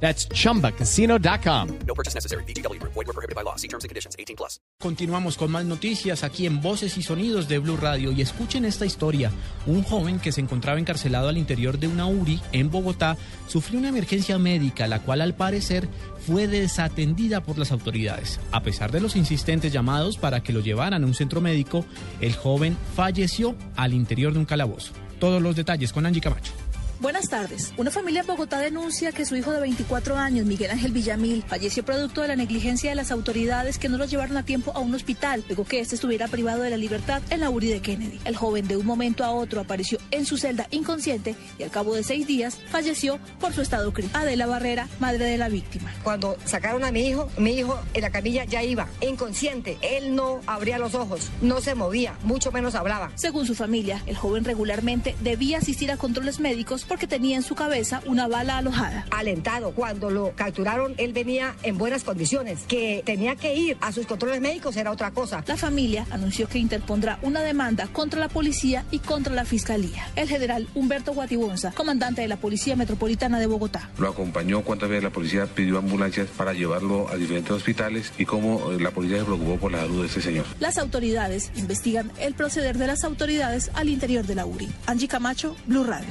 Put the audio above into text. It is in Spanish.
That's chumbacasino.com. No purchase necessary. BGW. Void were prohibited by law. See terms and conditions. 18 plus. Continuamos con más noticias aquí en Voces y Sonidos de Blue Radio y escuchen esta historia. Un joven que se encontraba encarcelado al interior de una URI en Bogotá sufrió una emergencia médica, la cual al parecer fue desatendida por las autoridades. A pesar de los insistentes llamados para que lo llevaran a un centro médico, el joven falleció al interior de un calabozo. Todos los detalles con Angie Camacho. Buenas tardes. Una familia en Bogotá denuncia que su hijo de 24 años, Miguel Ángel Villamil, falleció producto de la negligencia de las autoridades que no lo llevaron a tiempo a un hospital, luego que este estuviera privado de la libertad en la URI de Kennedy. El joven de un momento a otro apareció en su celda inconsciente y al cabo de seis días falleció por su estado crítico. Adela Barrera, madre de la víctima. Cuando sacaron a mi hijo, mi hijo en la camilla ya iba inconsciente. Él no abría los ojos, no se movía, mucho menos hablaba. Según su familia, el joven regularmente debía asistir a controles médicos porque tenía en su cabeza una bala alojada. Alentado, cuando lo capturaron, él venía en buenas condiciones. Que tenía que ir a sus controles médicos era otra cosa. La familia anunció que interpondrá una demanda contra la policía y contra la fiscalía. El general Humberto Guatibonza, comandante de la Policía Metropolitana de Bogotá. Lo acompañó cuántas veces la policía pidió ambulancias para llevarlo a diferentes hospitales y cómo la policía se preocupó por la salud de este señor. Las autoridades investigan el proceder de las autoridades al interior de la URI. Angie Camacho, Blue Radio.